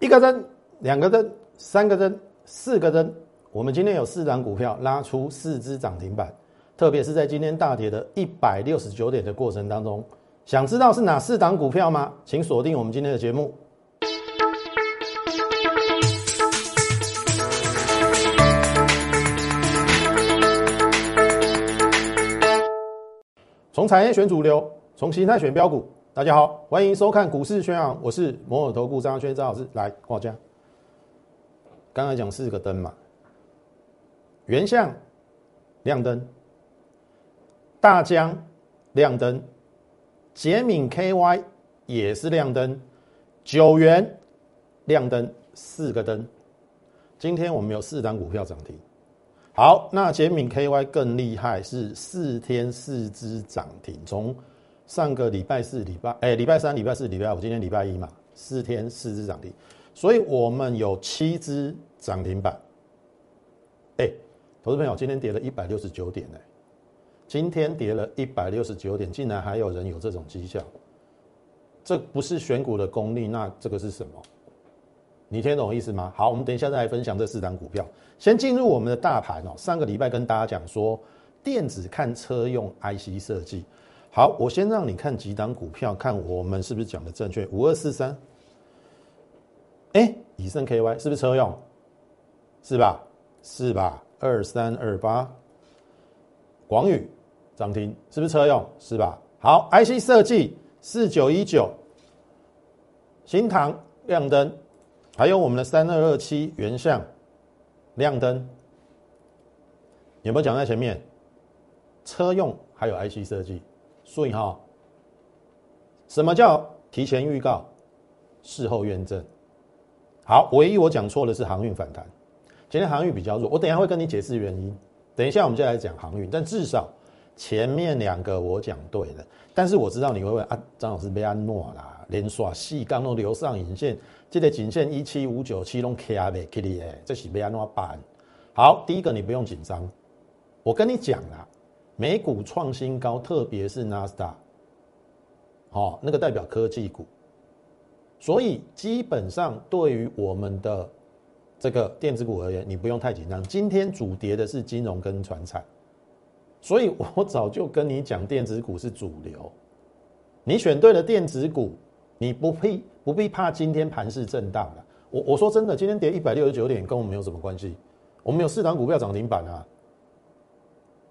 一个灯，两个灯，三个灯，四个灯。我们今天有四档股票拉出四只涨停板，特别是在今天大跌的一百六十九点的过程当中，想知道是哪四档股票吗？请锁定我们今天的节目。从产业选主流，从形态选标股。大家好，欢迎收看股市宣扬，我是摩尔投顾张轩张老师，来挂家。刚才讲四个灯嘛，原相亮灯，大疆亮灯，捷敏 KY 也是亮灯，九元亮灯，四个灯。今天我们有四档股票涨停。好，那捷敏 KY 更厉害，是四天四只涨停，从。上个礼拜四、礼拜哎，礼拜三、礼拜四、礼拜五，今天礼拜一嘛，四天四只涨停，所以我们有七只涨停板。哎，投资朋友，今天跌了一百六十九点呢，今天跌了一百六十九点，竟然还有人有这种绩效，这不是选股的功力，那这个是什么？你听懂意思吗？好，我们等一下再来分享这四档股票。先进入我们的大盘哦，上个礼拜跟大家讲说，电子看车用 IC 设计。好，我先让你看几档股票，看我们是不是讲的正确。五二四三，哎，以盛 KY 是不是车用？是吧？是吧？二三二八，广宇涨停是不是车用？是吧？好，IC 设计四九一九，新唐亮灯，还有我们的三二二七原相亮灯，有没有讲在前面？车用还有 IC 设计。所以哈，什么叫提前预告，事后验证？好，唯一我讲错的是航运反弹。今天航运比较弱，我等下会跟你解释原因。等一下我们就来讲航运，但至少前面两个我讲对了。但是我知道你会问啊，张老师被安诺啦，连刷细刚都留上引线，这个颈线一七五九七拢卡的 k i t 哎，这是被安诺办。好，第一个你不用紧张，我跟你讲啦。美股创新高，特别是纳斯达，好，那个代表科技股，所以基本上对于我们的这个电子股而言，你不用太紧张。今天主跌的是金融跟船产，所以我早就跟你讲，电子股是主流。你选对了电子股，你不必不必怕今天盘势震荡了。我我说真的，今天跌一百六十九点，跟我们有什么关系。我们有四档股票涨停板啊。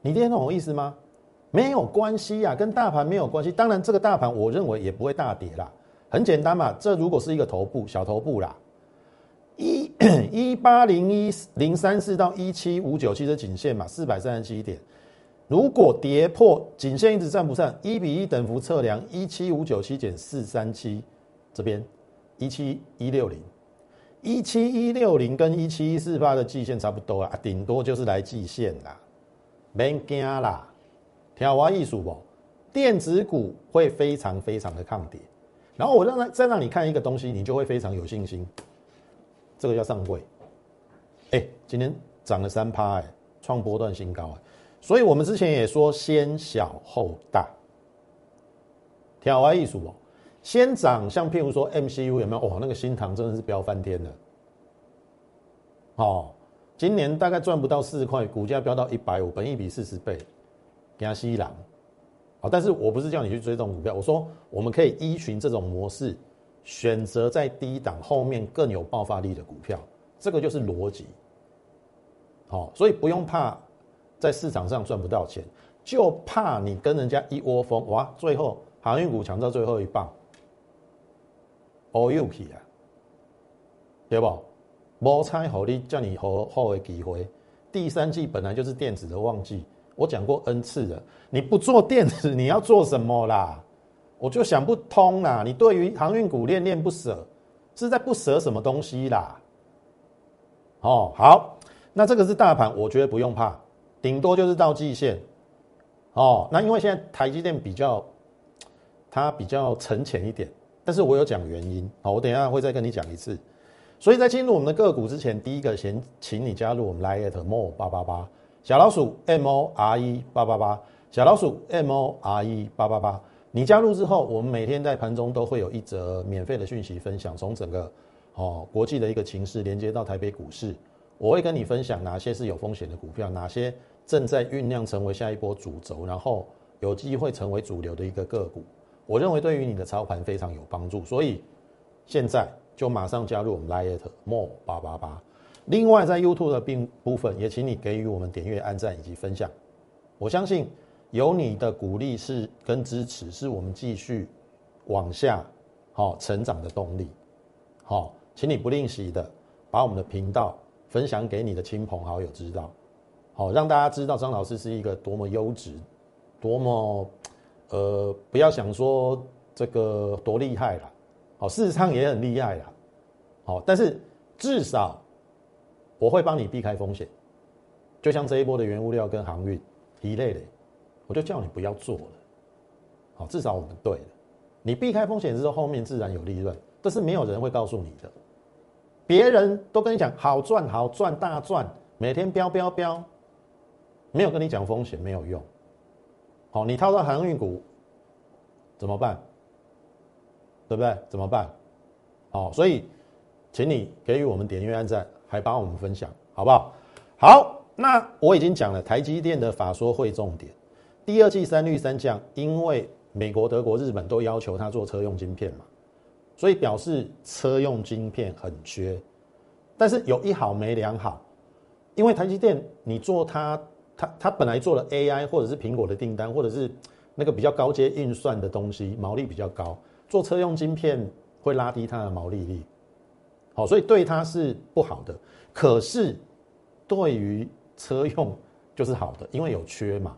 你听懂我意思吗？没有关系呀，跟大盘没有关系。当然，这个大盘我认为也不会大跌啦。很简单嘛，这如果是一个头部小头部啦，一一八零一零三四到一七五九七的颈线嘛，四百三十七点。如果跌破颈线一直站不上，一比一等幅测量一七五九七减四三七，这边一七一六零，一七一六零跟一七一四八的季线差不多啊，顶多就是来季线啦。别惊啦，听我艺术不？电子股会非常非常的抗跌，然后我让他再让你看一个东西，你就会非常有信心。这个叫上柜，哎，今天涨了三趴，哎，创波段新高，哎，所以我们之前也说先小后大。听我艺术不？先涨，像譬如说 MCU 有没有？哦，那个新塘真的是飙翻天了，哦。今年大概赚不到四块，股价飙到一百五，本益比四十倍，加西郎，好，但是我不是叫你去追这种股票，我说我们可以依循这种模式，选择在低档后面更有爆发力的股票，这个就是逻辑，好，所以不用怕在市场上赚不到钱，就怕你跟人家一窝蜂，哇，最后航运股抢到最后一棒，all you 啊，对不？摩猜好利叫你好好的机会。第三季本来就是电子的旺季，我讲过 N 次了。你不做电子，你要做什么啦？我就想不通啦。你对于航运股恋恋不舍，是在不舍什么东西啦？哦，好，那这个是大盘，我觉得不用怕，顶多就是到季线。哦，那因为现在台积电比较，它比较沉潜一点，但是我有讲原因。好，我等一下会再跟你讲一次。所以在进入我们的个股之前，第一个先请你加入我们 Line at more 八八八小老鼠 M O R E 八八八小老鼠 M O R E 八八八。你加入之后，我们每天在盘中都会有一则免费的讯息分享，从整个哦，国际的一个情势连接到台北股市，我会跟你分享哪些是有风险的股票，哪些正在酝酿成为下一波主轴，然后有机会成为主流的一个个股。我认为对于你的操盘非常有帮助，所以现在就马上加入我们 Lite More 八八八。另外，在 YouTube 的并部分，也请你给予我们点阅、按赞以及分享。我相信有你的鼓励是跟支持，是我们继续往下好成长的动力。好，请你不吝惜的把我们的频道分享给你的亲朋好友知道，好让大家知道张老师是一个多么优质、多么呃，不要想说这个多厉害了，好，事实上也很厉害啦，好，但是至少。我会帮你避开风险，就像这一波的原物料跟航运一类的，我就叫你不要做了。好，至少我们对了。你避开风险之后，后面自然有利润，这是没有人会告诉你的。别人都跟你讲好赚好赚大赚，每天飙飙飙，没有跟你讲风险没有用。好，你套到航运股怎么办？对不对？怎么办？好，所以请你给予我们点阅按赞。还帮我们分享，好不好？好，那我已经讲了台积电的法说会重点，第二季三率三降，因为美国、德国、日本都要求他做车用晶片嘛，所以表示车用晶片很缺。但是有一好没两好，因为台积电你做它，它它本来做了 AI 或者是苹果的订单，或者是那个比较高阶运算的东西，毛利比较高，做车用晶片会拉低它的毛利率。好，所以对它是不好的，可是对于车用就是好的，因为有缺嘛。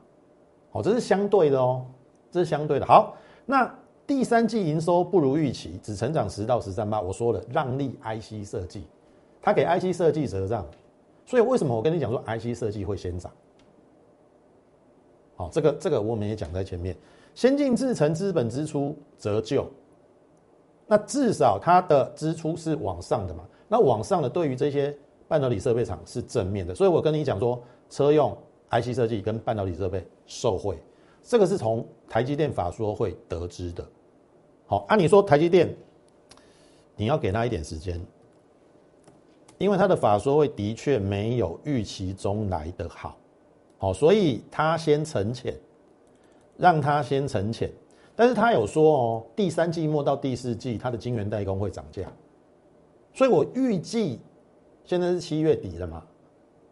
好，这是相对的哦，这是相对的。好，那第三季营收不如预期，只成长十到十三八。我说了，让利 IC 设计，他给 IC 设计折让，所以为什么我跟你讲说 IC 设计会先涨？好，这个这个我们也讲在前面，先进制程资本支出折旧。那至少它的支出是往上的嘛？那往上的对于这些半导体设备厂是正面的，所以我跟你讲说，车用 IC 设计跟半导体设备受惠，这个是从台积电法说会得知的。好，按你说台积电，你要给他一点时间，因为他的法说会的确没有预期中来的好，好，所以他先沉潜，让他先沉潜。但是他有说哦，第三季末到第四季，它的晶圆代工会涨价，所以我预计现在是七月底了嘛，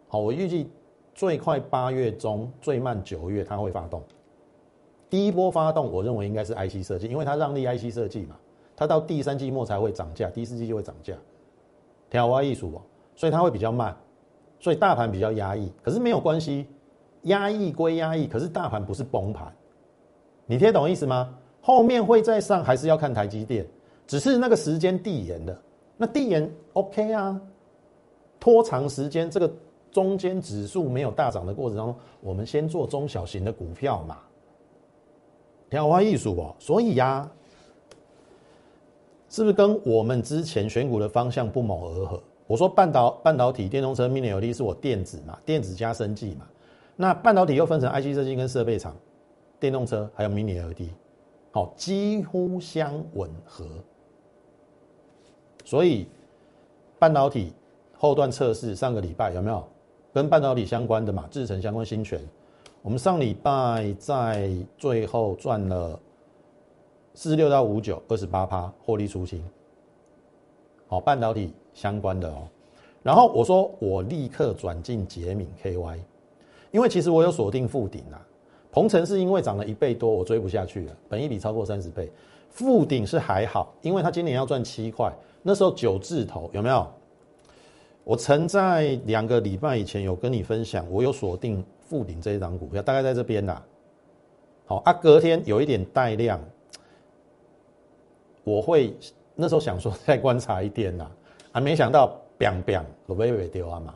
好，我预计最快八月中，最慢九月它会发动。第一波发动，我认为应该是 IC 设计，因为它让利 IC 设计嘛，它到第三季末才会涨价，第四季就会涨价，调花艺术哦，所以它会比较慢，所以大盘比较压抑，可是没有关系，压抑归压抑，可是大盘不是崩盘。你听懂意思吗？后面会再上，还是要看台积电，只是那个时间递延的。那递延 OK 啊，拖长时间，这个中间指数没有大涨的过程当中，我们先做中小型的股票嘛。挑花艺术哦，所以呀，是不是跟我们之前选股的方向不谋而合？我说半导半导体、电动车、Mini LED 是我电子嘛，电子加生技嘛。那半导体又分成 IC 设计跟设备厂。电动车还有 Mini LED，好，几乎相吻合。所以半导体后段测试上个礼拜有没有跟半导体相关的嘛？制程相关新权，我们上礼拜在最后赚了四十六到五九二十八趴获利出清。好，半导体相关的哦。然后我说我立刻转进捷敏 KY，因为其实我有锁定附顶啊。鹏程是因为涨了一倍多，我追不下去了，本一比超过三十倍。富鼎是还好，因为他今年要赚七块，那时候九字头有没有？我曾在两个礼拜以前有跟你分享，我有锁定富鼎这一张股票，大概在这边啦。好啊，隔天有一点带量，我会那时候想说再观察一点啦，啊，没想到 biang biang 罗贝贝丢啊嘛，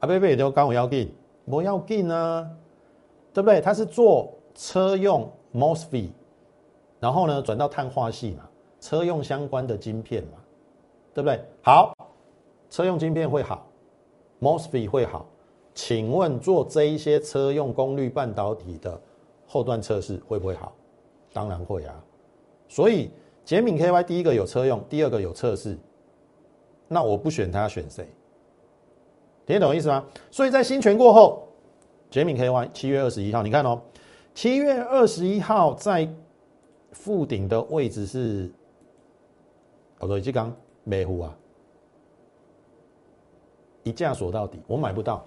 啊贝贝丢刚我要进，我要进啊。对不对？它是做车用 MOSFET，然后呢转到碳化系嘛，车用相关的晶片嘛，对不对？好，车用晶片会好，MOSFET 会好，请问做这一些车用功率半导体的后段测试会不会好？当然会啊。所以捷敏 KY 第一个有车用，第二个有测试，那我不选他，选谁？听得懂意思吗？所以在新权过后，杰敏 KY 七月二十一号，你看哦，七月二十一号在附顶的位置是，我说一记刚美湖啊，一价锁到底，我买不到。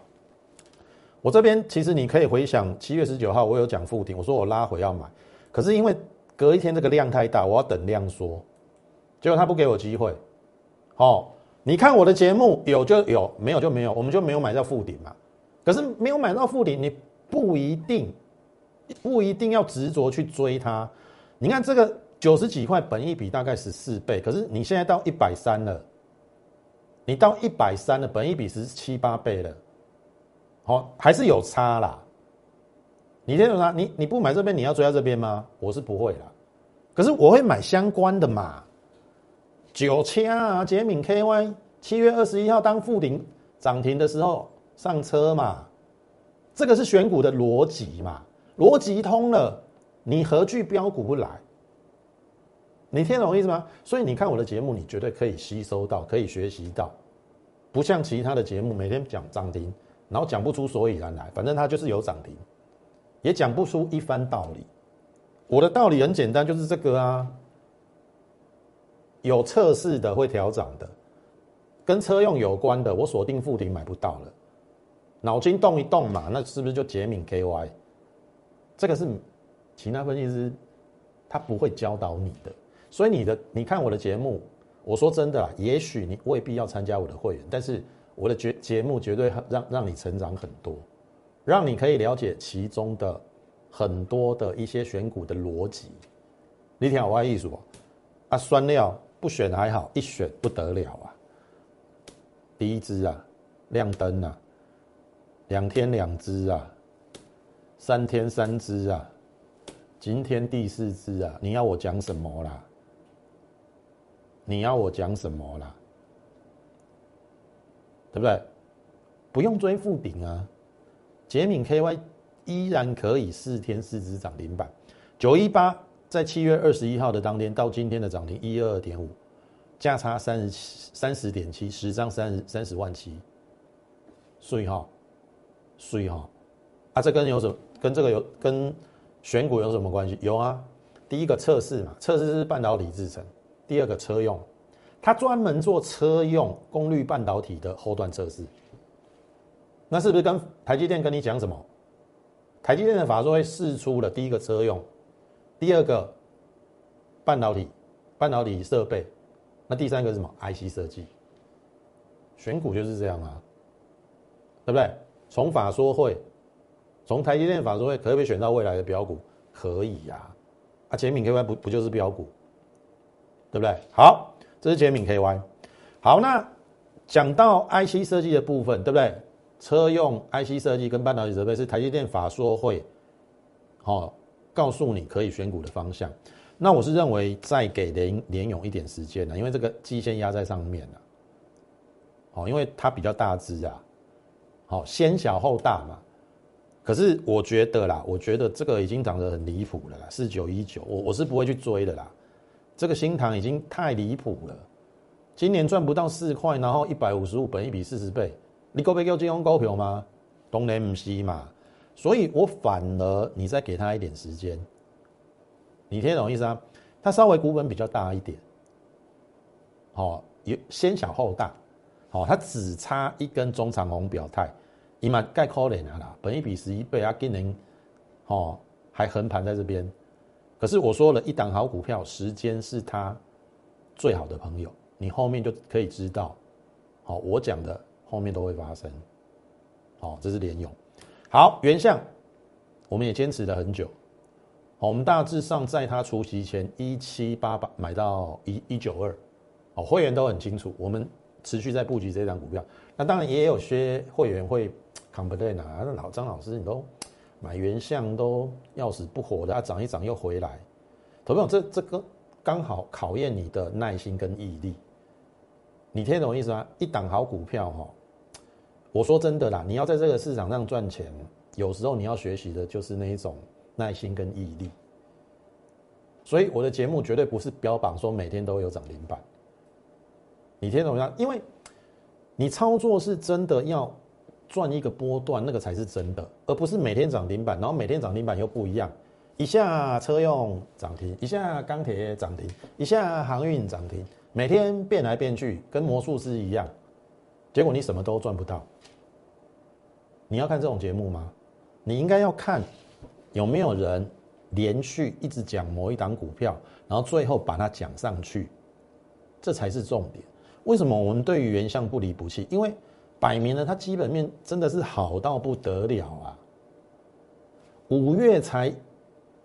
我这边其实你可以回想七月十九号，我有讲附顶，我说我拉回要买，可是因为隔一天这个量太大，我要等量缩，结果他不给我机会，哦。你看我的节目有就有，没有就没有，我们就没有买到附顶嘛。可是没有买到附顶，你不一定不一定要执着去追它。你看这个九十几块，本益比大概十四倍，可是你现在到一百三了，你到一百三了，本益比十七八倍了，好还是有差啦。你听懂吗？你你不买这边，你要追到这边吗？我是不会啦，可是我会买相关的嘛。九千啊，杰敏 KY 七月二十一号当附顶涨停的时候上车嘛，这个是选股的逻辑嘛，逻辑通了，你何惧标股不来？你听懂我意思吗？所以你看我的节目，你绝对可以吸收到，可以学习到，不像其他的节目每天讲涨停，然后讲不出所以然来，反正它就是有涨停，也讲不出一番道理。我的道理很简单，就是这个啊。有测试的会调涨的，跟车用有关的，我锁定附顶买不到了。脑筋动一动嘛，那是不是就杰敏 KY？这个是其他分析师他不会教导你的。所以你的你看我的节目，我说真的啦，也许你未必要参加我的会员，但是我的节节目绝对让让你成长很多，让你可以了解其中的很多的一些选股的逻辑。你听我意思不？啊，酸料。不选还好，一选不得了啊！第一支啊，亮灯啊，两天两支啊，三天三支啊，今天第四支啊！你要我讲什么啦？你要我讲什么啦？对不对？不用追复顶啊！捷敏 KY 依然可以四天四支涨停板，九一八。在七月二十一号的当天到今天的涨停一二二点五，价差三十三十点七，十张三十三十万七，所以哈，所以哈，啊，这跟有什么跟这个有跟选股有什么关系？有啊，第一个测试嘛，测试是半导体制成，第二个车用，它专门做车用功率半导体的后段测试，那是不是跟台积电跟你讲什么？台积电的法说会试出了第一个车用。第二个半导体，半导体设备，那第三个是什么？IC 设计，选股就是这样啊，对不对？从法说会，从台积电法说会，可不可以选到未来的标股？可以呀，啊，捷敏 KY 不不就是标股，对不对？好，这是捷敏 KY。好，那讲到 IC 设计的部分，对不对？车用 IC 设计跟半导体设备是台积电法说会，好。告诉你可以选股的方向，那我是认为再给联联勇一点时间呢，因为这个基线压在上面了，好，因为它比较大只啊，好，先小后大嘛。可是我觉得啦，我觉得这个已经涨得很离谱了啦，四九一九，我我是不会去追的啦，这个新塘已经太离谱了，今年赚不到四块，然后一百五十五本一比四十倍，你够不够金融股票吗？当然不是嘛。所以我反而你再给他一点时间，你听懂意思啊？他稍微股本比较大一点，好，有先小后大，哦，他只差一根中长红表态，伊嘛盖可怜啊啦，本一比十一倍啊，今年，哦，还横盘在这边，可是我说了一档好股票，时间是他最好的朋友，你后面就可以知道，好，我讲的后面都会发生，好，这是联勇。好，原相我们也坚持了很久。我们大致上在它除夕前一七八八买到一一九二，哦，会员都很清楚，我们持续在布局这张股票。那当然也有些会员会 complain 啊，老张老师你都 买原相都要死不活的，啊，涨一涨又回来。朋友，这这个刚好考验你的耐心跟毅力。你听懂我意思吗？一档好股票哈。我说真的啦，你要在这个市场上赚钱，有时候你要学习的就是那一种耐心跟毅力。所以我的节目绝对不是标榜说每天都有涨停板。你听懂吗？因为你操作是真的要赚一个波段，那个才是真的，而不是每天涨停板，然后每天涨停板又不一样，一下车用涨停，一下钢铁涨停，一下航运涨停，每天变来变去，跟魔术师一样，结果你什么都赚不到。你要看这种节目吗？你应该要看有没有人连续一直讲某一档股票，然后最后把它讲上去，这才是重点。为什么我们对于原相不离不弃？因为摆明了它基本面真的是好到不得了啊！五月才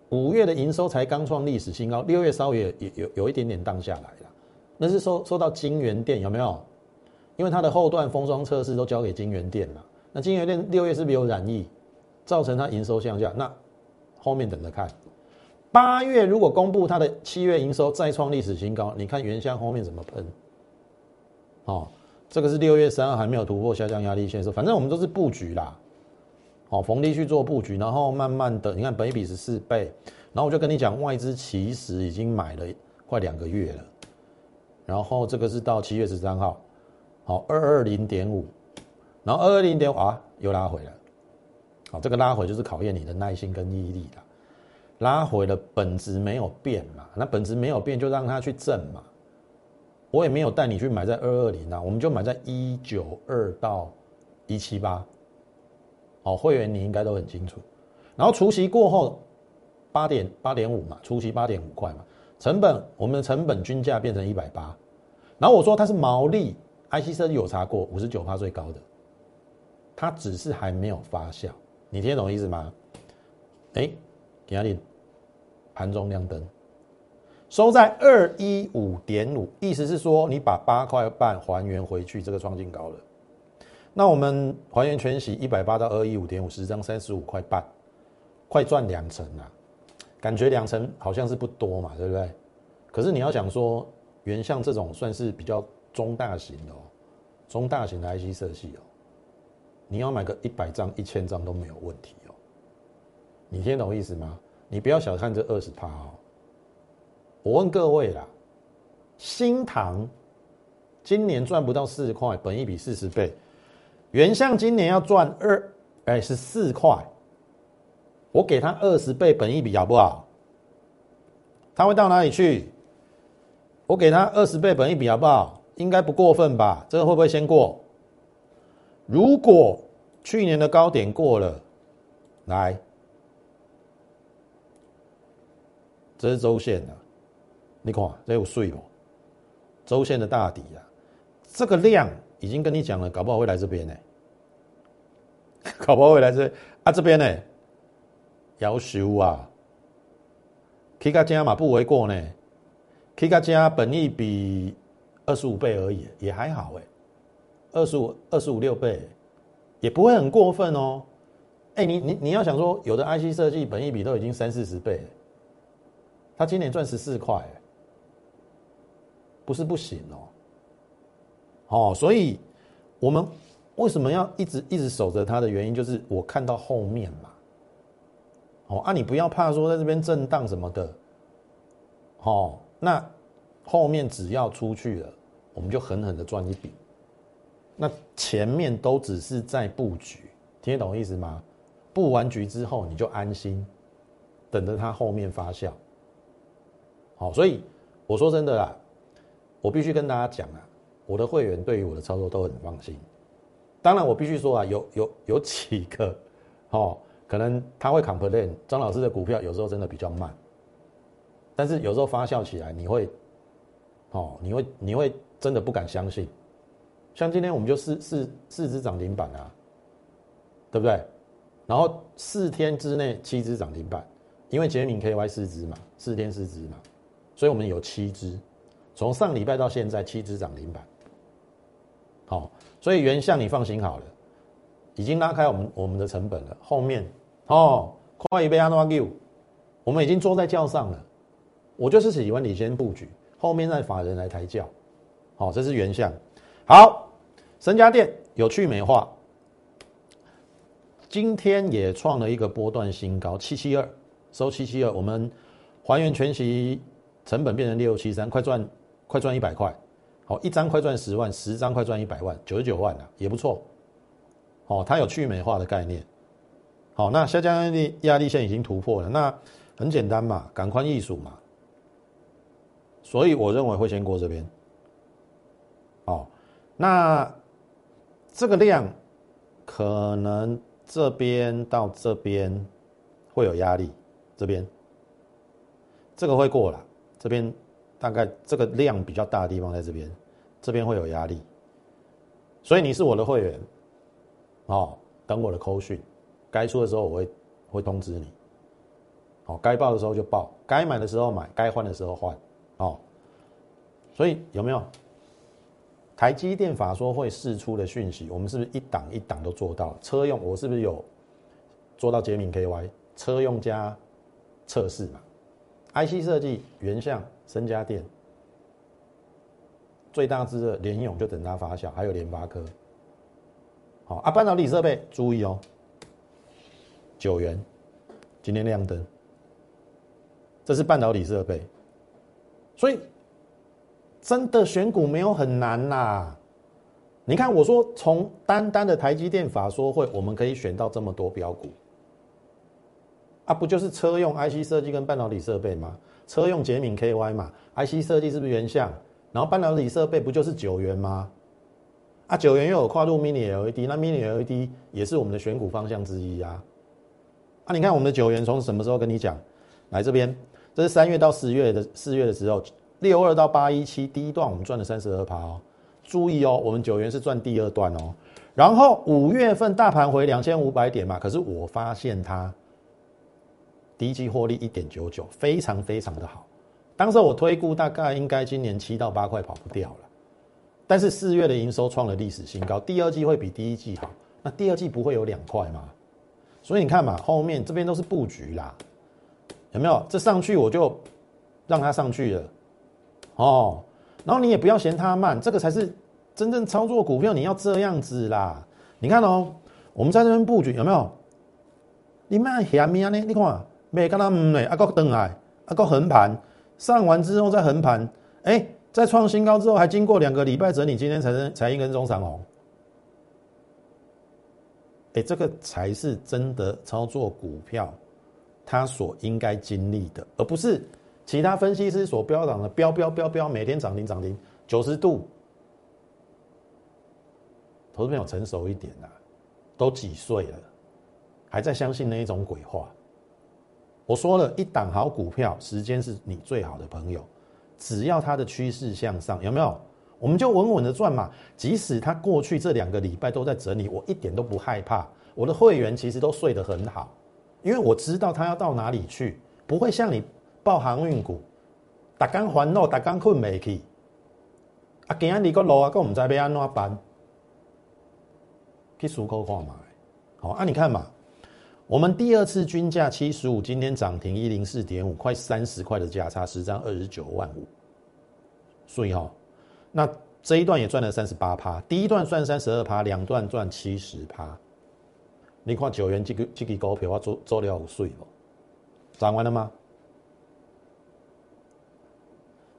五月的营收才刚创历史新高，六月稍微也有有有一点点荡下来了，那是受受到金源店有没有？因为它的后段封装测试都交给金源店了。那金源店六月是不是有染疫，造成它营收向下？那后面等着看。八月如果公布它的七月营收再创历史新高，你看原相后面怎么喷？哦，这个是六月三号还没有突破下降压力线的时候，反正我们都是布局啦。哦，逢低去做布局，然后慢慢的，你看本一比是四倍，然后我就跟你讲，外资其实已经买了快两个月了。然后这个是到七月十三号，好二二零点五。然后二二零点五啊，又拉回来，好，这个拉回就是考验你的耐心跟毅力的。拉回的本质没有变嘛，那本质没有变，就让它去挣嘛。我也没有带你去买在二二零啊，我们就买在一九二到一七八。好，会员你应该都很清楚。然后除息过后八点八点五嘛，除息八点五块嘛，成本我们的成本均价变成一百八。然后我说它是毛利，IC 设计有查过，五十九趴最高的。它只是还没有发酵，你听得懂意思吗？哎，给下你盘中亮灯，收在二一五点五，意思是说你把八块半还原回去，这个创新高了。那我们还原全息一百八到二一五点五，十张三十五块半，快赚两成啊！感觉两成好像是不多嘛，对不对？可是你要想说，原像这种算是比较中大型的哦，中大型的 IC 设计哦。你要买个一百张、一千张都没有问题哦。你听懂意思吗？你不要小看这二十趴哦。我问各位啦，新塘今年赚不到四块，本一比四十倍，原相今年要赚二，哎是四块，我给他二十倍本一比好不好？他会到哪里去？我给他二十倍本一比好不好？应该不过分吧？这个会不会先过？如果去年的高点过了，来，这是周线的，你看这有水哦？周线的大底啊，这个量已经跟你讲了，搞不好会来这边呢，搞不好会来这啊这边呢，要修啊，K 加加嘛不为过呢，K 加加本益比二十五倍而已，也还好哎。二十五二十五六倍，也不会很过分哦。哎，你你你要想说，有的 IC 设计本益比都已经三四十倍，他今年赚十四块，不是不行哦。哦，所以我们为什么要一直一直守着它的原因，就是我看到后面嘛。哦，啊，你不要怕说在这边震荡什么的。哦，那后面只要出去了，我们就狠狠的赚一笔。那前面都只是在布局，听得懂意思吗？布完局之后你就安心，等着它后面发酵。好，所以我说真的啦，我必须跟大家讲啊，我的会员对于我的操作都很放心。当然，我必须说啊，有有有几个，哦，可能他会 complain，张老师的股票有时候真的比较慢，但是有时候发酵起来，你会，哦，你会你会真的不敢相信。像今天我们就四四四只涨停板啊，对不对？然后四天之内七只涨停板，因为杰明 KY 四只嘛，四天四只嘛，所以我们有七只。从上礼拜到现在七只涨停板，好，所以原相你放心好了，已经拉开我们我们的成本了。后面哦，快一杯阿诺 Q，我们已经坐在轿上了。我就是喜欢你先布局，后面再法人来抬轿。好，这是原相。好，神家店有趣美化，今天也创了一个波段新高，七七二收七七二，我们还原全息成本变成六七三，快赚快赚一百块，好，一张快赚十万，十张快赚一百万，九十九万了，也不错。哦，它有去美化的概念。好，那下降压力压力线已经突破了，那很简单嘛，赶快艺术嘛。所以我认为会先过这边。哦，那这个量可能这边到这边会有压力，这边这个会过了，这边大概这个量比较大的地方在这边，这边会有压力。所以你是我的会员，哦，等我的扣讯，该出的时候我会会通知你。好，该报的时候就报，该买的时候买，该换的时候换，哦。所以有没有？台积电法说会释出的讯息，我们是不是一档一档都做到？车用我是不是有做到杰敏 KY 车用加测试嘛？IC 设计原像深家电最大支的联咏就等它发酵，还有联发科。好啊，半导体设备注意哦，九元今天亮灯，这是半导体设备，所以。真的选股没有很难呐，你看我说从单单的台积电法说会，我们可以选到这么多标股，啊，不就是车用 IC 设计跟半导体设备吗？车用捷敏 KY 嘛，IC 设计是不是原像？然后半导体设备不就是九元吗？啊，九元又有跨入 Mini LED，那 Mini LED 也是我们的选股方向之一啊。啊，你看我们的九元从什么时候跟你讲？来这边，这是三月到十月的四月的时候。六二到八一七，第一段我们赚了三十二趴哦，注意哦，我们九元是赚第二段哦。然后五月份大盘回两千五百点嘛，可是我发现它第一季获利一点九九，非常非常的好。当时我推估大概应该今年七到八块跑不掉了，但是四月的营收创了历史新高，第二季会比第一季好，那第二季不会有两块吗？所以你看嘛，后面这边都是布局啦，有没有？这上去我就让它上去了。哦，然后你也不要嫌它慢，这个才是真正操作股票，你要这样子啦。你看哦，我们在这边布局有没有？你卖下面呢？你看，没跟他嗯嘞，阿哥等来，阿哥横盘上完之后再横盘，哎，在创新高之后还经过两个礼拜整理，今天才才一根中长红。哎，这个才是真的操作股票，它所应该经历的，而不是。其他分析师所标榜的标标标标，每天涨停涨停九十度，投资朋友成熟一点呐，都几岁了，还在相信那一种鬼话？我说了一档好股票，时间是你最好的朋友，只要它的趋势向上，有没有？我们就稳稳的赚嘛。即使它过去这两个礼拜都在整理，我一点都不害怕。我的会员其实都睡得很好，因为我知道它要到哪里去，不会像你。报航运股，大刚烦恼，大刚困未去。啊，今日你个路啊，个唔知要安怎办？去思考看嘛。好，啊，你看嘛，我们第二次均价七十五，今天涨停一零四点五，快三十块的价差，十张二十九万五。所以哈，那这一段也赚了三十八趴，第一段赚三十二趴，两段赚七十趴。你看九元这个这个股票，我做做了有税不？涨完了吗？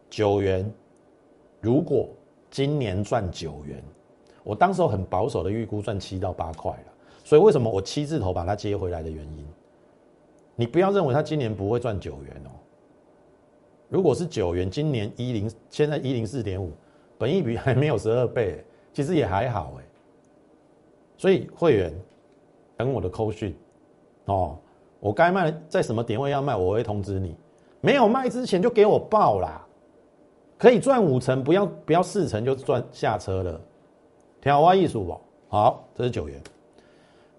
九元，如果今年赚九元，我当时很保守的预估赚七到八块了。所以为什么我七字头把它接回来的原因？你不要认为它今年不会赚九元哦。如果是九元，今年一零，现在一零四点五，本益比还没有十二倍，其实也还好哎。所以会员等我的扣讯哦，我该卖在什么点位要卖，我会通知你。没有卖之前就给我报啦。可以赚五成，不要不要四成就赚下车了。挑花艺术不？好，这是九元。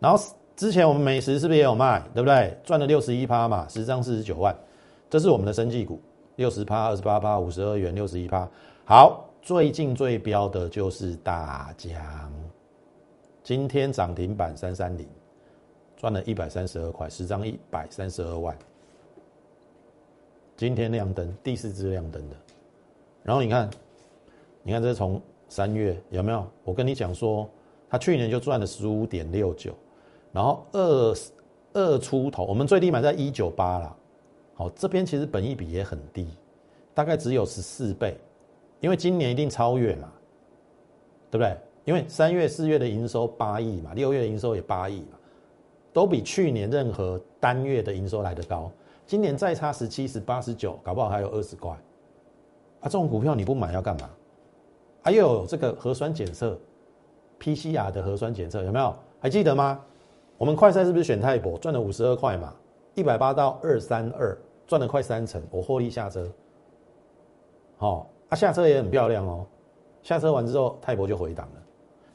然后之前我们美食是不是也有卖？对不对？赚了六十一趴嘛，十张四十九万。这是我们的生技股，六十趴、二十八趴、五十二元、六十一趴。好，最近最标的就是大江，今天涨停板三三零，赚了一百三十二块，十张一百三十二万。今天亮灯，第四支亮灯的。然后你看，你看这是从三月有没有？我跟你讲说，他去年就赚了十五点六九，然后二二出头，我们最低买在一九八了。好，这边其实本益比也很低，大概只有十四倍，因为今年一定超越嘛，对不对？因为三月、四月的营收八亿嘛，六月的营收也八亿嘛，都比去年任何单月的营收来得高。今年再差十七、十八、十九，搞不好还有二十块。啊，这种股票你不买要干嘛？还有这个核酸检测，PCR 的核酸检测有没有？还记得吗？我们快赛是不是选泰博赚了五十二块嘛？一百八到二三二，赚了快三成，我获利下车。好，啊下车也很漂亮哦。下车完之后，泰博就回档了。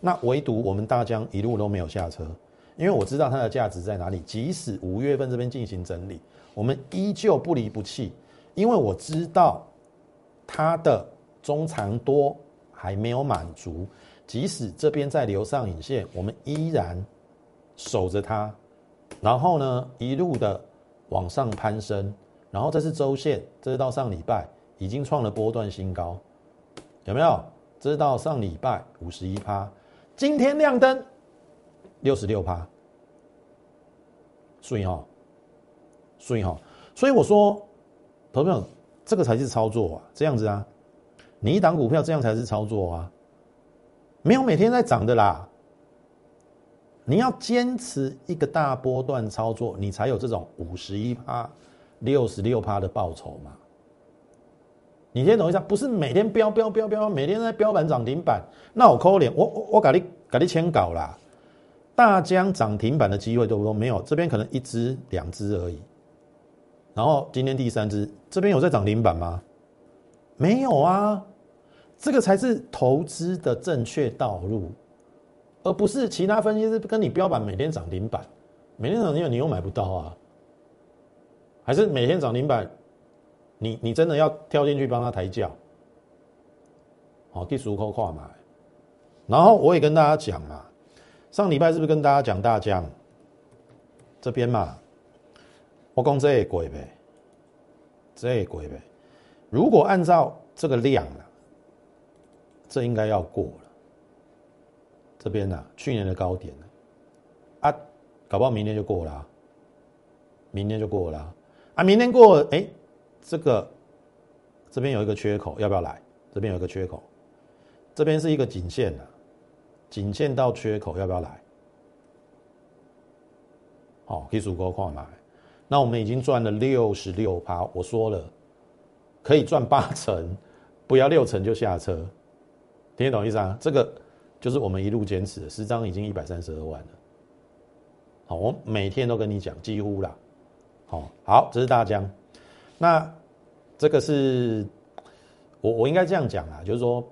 那唯独我们大疆一路都没有下车，因为我知道它的价值在哪里。即使五月份这边进行整理，我们依旧不离不弃，因为我知道它的中长多还没有满足。即使这边在留上影线，我们依然守着它，然后呢一路的往上攀升，然后这是周线，这是到上礼拜已经创了波段新高，有没有？这是到上礼拜五十一趴。今天亮灯，六十六趴，所以哈，所以哈，所以我说，投票这个才是操作啊，这样子啊，你一档股票这样才是操作啊，没有每天在涨的啦，你要坚持一个大波段操作，你才有这种五十一趴、六十六趴的报酬嘛。你先等一下，不是每天飙飙飙飙，每天在标板涨停板，那我扣脸，我我我给你给你签稿啦。大疆涨停板的机会多不多？没有，这边可能一只两只而已。然后今天第三只，这边有在涨停板吗？没有啊，这个才是投资的正确道路，而不是其他分析师跟你标板每天涨停板，每天涨停板你又买不到啊，还是每天涨停板？你你真的要跳进去帮他抬轿？好，第十五扣跨买。然后我也跟大家讲嘛，上礼拜是不是跟大家讲大疆这边嘛？我讲这也贵呗，这也贵呗。如果按照这个量啊，这应该要过了。这边呢，去年的高点啊，搞不好明年就过了，明年就过了啊，明年过哎。这个这边有一个缺口，要不要来？这边有一个缺口，这边是一个颈线的，颈线到缺口要不要来？好，可以足够快买。那我们已经赚了六十六趴，我说了可以赚八成，不要六成就下车，听得懂意思啊？这个就是我们一路坚持，十张已经一百三十二万了。好，我每天都跟你讲，几乎啦。好，好，这是大疆。那这个是我我应该这样讲啊，就是说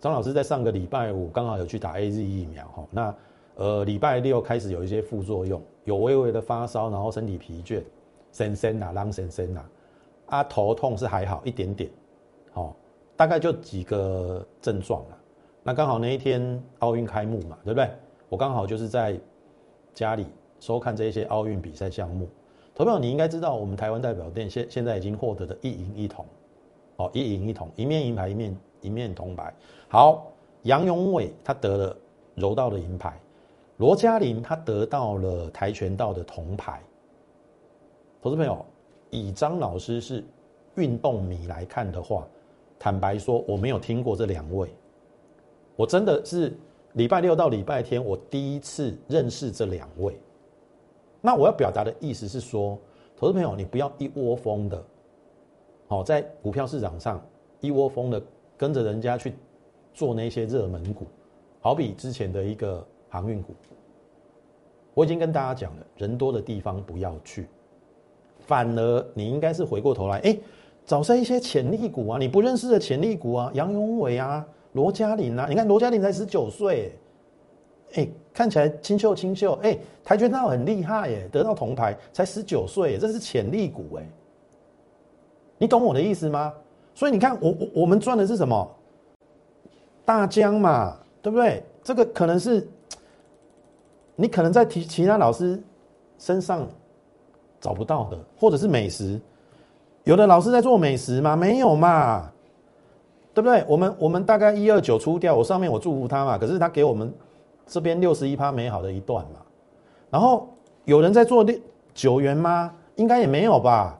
张老师在上个礼拜五刚好有去打 A Z 疫苗哈，那呃礼拜六开始有一些副作用，有微微的发烧，然后身体疲倦，神神呐，啷神神呐，啊头痛是还好一点点，哦，大概就几个症状了。那刚好那一天奥运开幕嘛，对不对？我刚好就是在家里收看这些奥运比赛项目。投票，你应该知道，我们台湾代表队现现在已经获得的一银一铜，哦，一银一铜，一面银牌，一面一面铜牌。好，杨永伟他得了柔道的银牌，罗嘉玲他得到了跆拳道的铜牌。投资朋友，以张老师是运动迷来看的话，坦白说，我没有听过这两位，我真的是礼拜六到礼拜天，我第一次认识这两位。那我要表达的意思是说，投资朋友，你不要一窝蜂的，好在股票市场上一窝蜂的跟着人家去做那些热门股，好比之前的一个航运股，我已经跟大家讲了，人多的地方不要去，反而你应该是回过头来，哎，找这一些潜力股啊，你不认识的潜力股啊，杨永伟啊，罗嘉玲啊，你看罗嘉玲才十九岁。哎，看起来清秀清秀，哎，跆拳道很厉害耶，得到铜牌，才十九岁，这是潜力股哎，你懂我的意思吗？所以你看，我我我们赚的是什么？大疆嘛，对不对？这个可能是你可能在其其他老师身上找不到的，或者是美食，有的老师在做美食吗？没有嘛，对不对？我们我们大概一二九出掉，我上面我祝福他嘛，可是他给我们。这边六十一趴美好的一段嘛，然后有人在做六九元吗？应该也没有吧。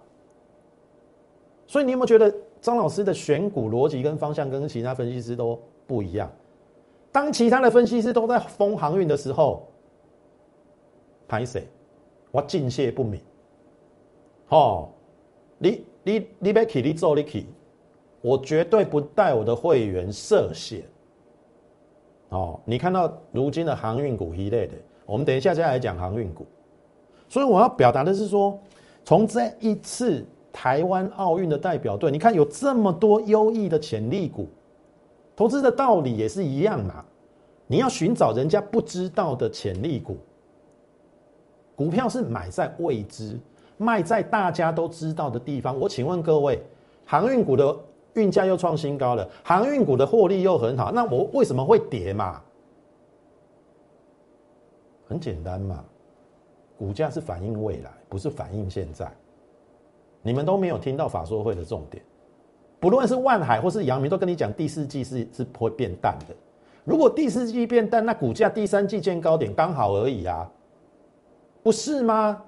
所以你有没有觉得张老师的选股逻辑跟方向跟其他分析师都不一样。当其他的分析师都在封航运的时候，拍谁？我敬谢不敏。哦，你你你别去，你做你去，我绝对不带我的会员涉险。哦，你看到如今的航运股一类的，我们等一下再来讲航运股。所以我要表达的是说，从这一次台湾奥运的代表队，你看有这么多优异的潜力股。投资的道理也是一样嘛，你要寻找人家不知道的潜力股。股票是买在未知，卖在大家都知道的地方。我请问各位，航运股的运价又创新高了，航运股的获利又很好，那我为什么会跌嘛？很简单嘛，股价是反映未来，不是反映现在。你们都没有听到法说会的重点。不论是万海或是阳明，都跟你讲第四季是是不会变淡的。如果第四季变淡，那股价第三季见高点刚好而已啊，不是吗？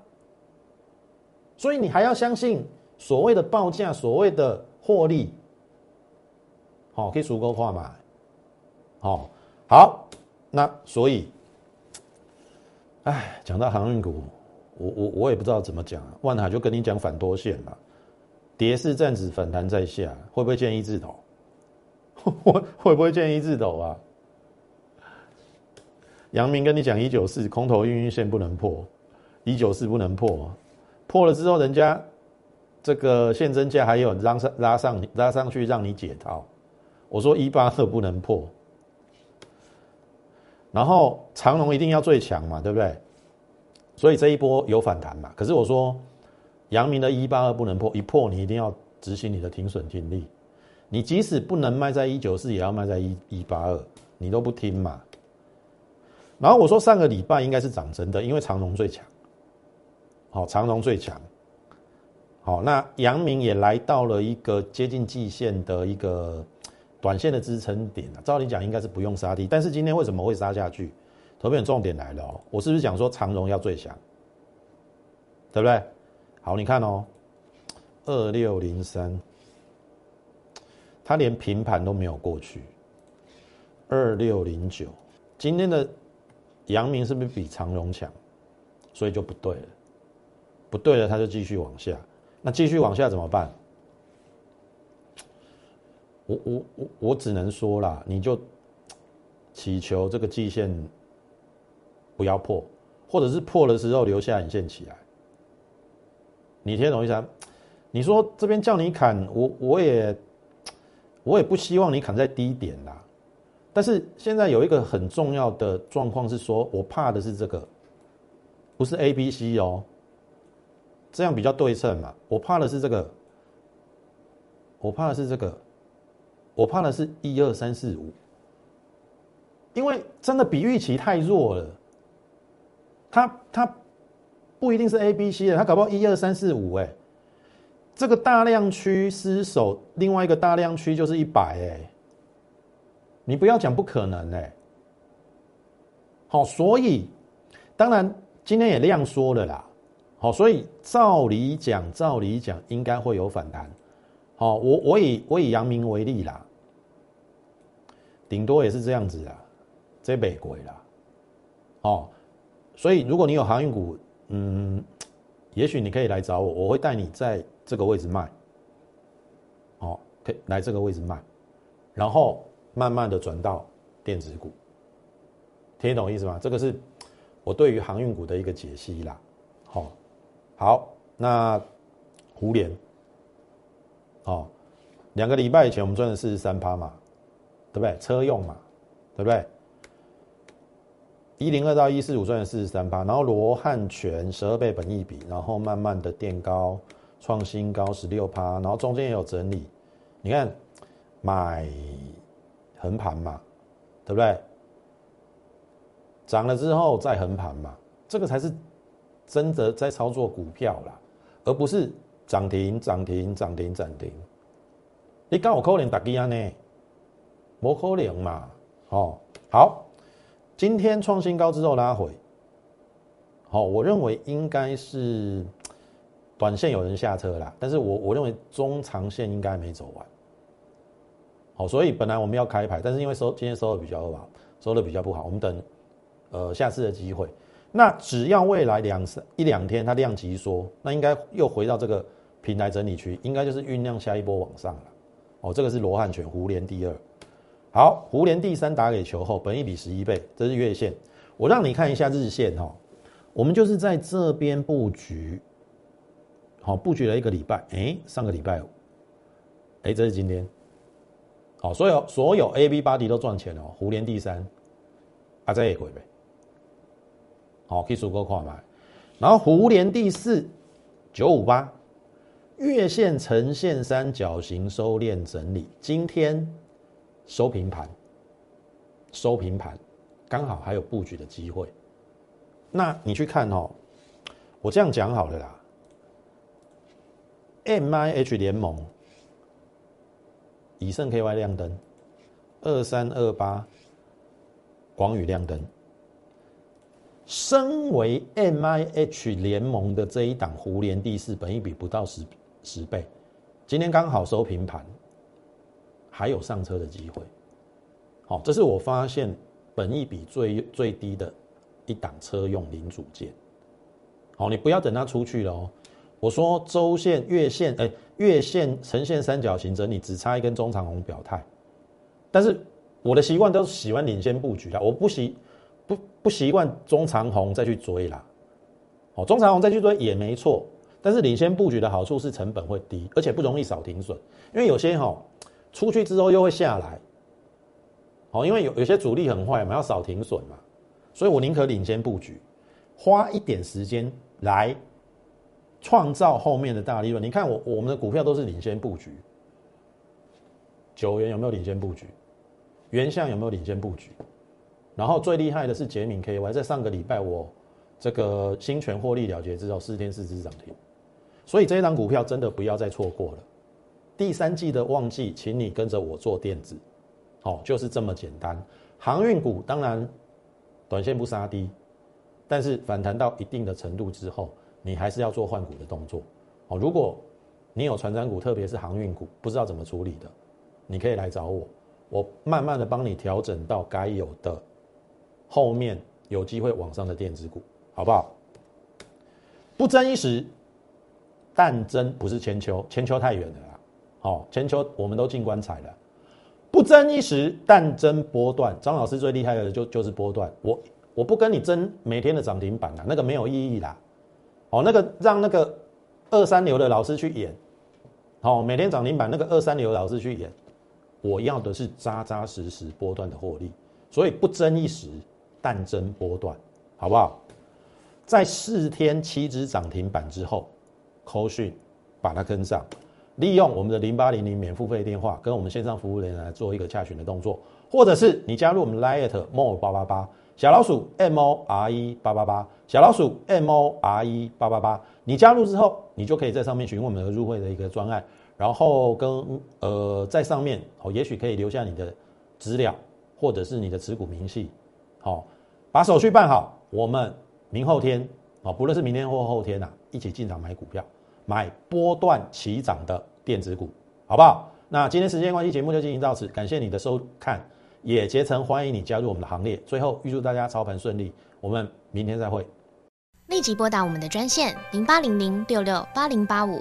所以你还要相信所谓的报价，所谓的获利，好可以足够化嘛？好，好，那所以，哎，讲到航运股，我我我也不知道怎么讲。万海就跟你讲反多线嘛。跌势暂时反弹在下，会不会见一字头？会会不会见一字头啊？杨明跟你讲一九四空头运运线不能破，一九四不能破，破了之后人家这个现增价还有拉上拉上拉上去让你解套。我说一八二不能破，然后长龙一定要最强嘛，对不对？所以这一波有反弹嘛？可是我说。阳明的一八二不能破，一破你一定要执行你的停损停利。你即使不能卖在一九四，也要卖在一一八二，你都不听嘛。然后我说上个礼拜应该是涨真的，因为长荣最强。好，长荣最强。好，那阳明也来到了一个接近季线的一个短线的支撑点了。照理讲应该是不用杀低，但是今天为什么会杀下去？特别重点来了哦，我是不是讲说长荣要最强？对不对？好，你看哦，二六零三，它连平盘都没有过去。二六零九，今天的阳明是不是比长荣强？所以就不对了，不对了，它就继续往下。那继续往下怎么办？我我我我只能说啦，你就祈求这个季线不要破，或者是破的时候留下引线起来。你听懂意思？你说这边叫你砍，我我也我也不希望你砍在低点啦。但是现在有一个很重要的状况是说，我怕的是这个，不是 A、B、C 哦，这样比较对称嘛。我怕的是这个，我怕的是这个，我怕的是一二三四五，因为真的比预期太弱了，它它。不一定是 A、B、C 的，它搞不好一二三四五哎，这个大量区失守，另外一个大量区就是一百哎，你不要讲不可能哎，好，所以当然今天也量缩了啦，好，所以照理讲，照理讲应该会有反弹，好，我我以我以阳明为例啦，顶多也是这样子啊，这北鬼啦，哦，所以如果你有航运股。嗯，也许你可以来找我，我会带你在这个位置卖，哦，可以来这个位置卖，然后慢慢的转到电子股，听懂意思吗？这个是我对于航运股的一个解析啦。好，好，那胡联，哦，两个礼拜以前我们赚了四十三趴嘛，对不对？车用嘛，对不对？一零二到一四五赚了四十三趴，然后罗汉拳十二倍本益比，然后慢慢的垫高创新高十六趴，然后中间也有整理，你看买横盘嘛，对不对？涨了之后再横盘嘛，这个才是真的在操作股票啦，而不是涨停涨停涨停涨停。你刚好扣零打几安呢？摩可能嘛，哦，好。今天创新高之后拉回，好，我认为应该是短线有人下车啦，但是我我认为中长线应该没走完。好，所以本来我们要开牌，但是因为收今天收的比较好，收的比较不好，我们等呃下次的机会。那只要未来两三一两天它量级缩，那应该又回到这个平台整理区，应该就是酝酿下一波往上了。哦，这个是罗汉拳，胡连第二。好，胡连第三打给球后，本一比十一倍，这是月线。我让你看一下日线哈，我们就是在这边布局，好布局了一个礼拜，哎，上个礼拜，哎，这是今天。好，所有所有 A、B 八 D 都赚钱了哦。胡连第三，啊，这也回呗。好，可以数够快买。然后胡连第四，九五八，月线呈现三角形收敛整理，今天收平盘，收平盘，刚好还有布局的机会。那你去看哦，我这样讲好了啦。M I H 联盟。以盛 KY 亮灯，二三二八，广宇亮灯。身为 MIH 联盟的这一档胡联第四，本一比不到十十倍，今天刚好收平盘，还有上车的机会。好，这是我发现本一比最最低的一档车用零组件。好，你不要等它出去了哦。我说周线、月线，哎。月线呈现三角形整理，只差一根中长红表态。但是我的习惯都是喜欢领先布局的，我不习不不习惯中长红再去追啦。哦，中长红再去追也没错，但是领先布局的好处是成本会低，而且不容易少停损。因为有些哈出去之后又会下来，哦，因为有有些主力很坏嘛，要少停损嘛，所以我宁可领先布局，花一点时间来。创造后面的大利润。你看我我们的股票都是领先布局，九元有没有领先布局？原相有没有领先布局？然后最厉害的是杰敏 KY，在上个礼拜我这个新权获利了结之后，四天四只涨停。所以这一张股票真的不要再错过了。第三季的旺季，请你跟着我做电子，哦，就是这么简单。航运股当然短线不杀低，但是反弹到一定的程度之后。你还是要做换股的动作，哦。如果你有船长股，特别是航运股，不知道怎么处理的，你可以来找我，我慢慢的帮你调整到该有的后面有机会往上的电子股，好不好？不争一时，但争不是千秋，千秋太远了啦。好，全球我们都进棺材了。不争一时，但争波段。张老师最厉害的就就是波段，我我不跟你争每天的涨停板啊，那个没有意义啦。哦，那个让那个二三流的老师去演，好，每天涨停板那个二三流老师去演，我要的是扎扎实实波段的获利，所以不争一时，但争波段，好不好？在四天七只涨停板之后，扣讯把它跟上，利用我们的零八零零免付费电话跟我们线上服务人员来做一个洽询的动作，或者是你加入我们 Lite More 八八八。小老鼠 M O R E 八八八，小老鼠 M O R E 八八八，你加入之后，你就可以在上面询问我们的入会的一个专案，然后跟呃在上面哦，也许可以留下你的资料，或者是你的持股明细，好，把手续办好，我们明后天哦，不论是明天或后天呐，一起进场买股票，买波段起涨的电子股，好不好？那今天时间关系，节目就进行到此，感谢你的收看。也竭诚欢迎你加入我们的行列。最后，预祝大家操盘顺利，我们明天再会。立即拨打我们的专线零八零零六六八零八五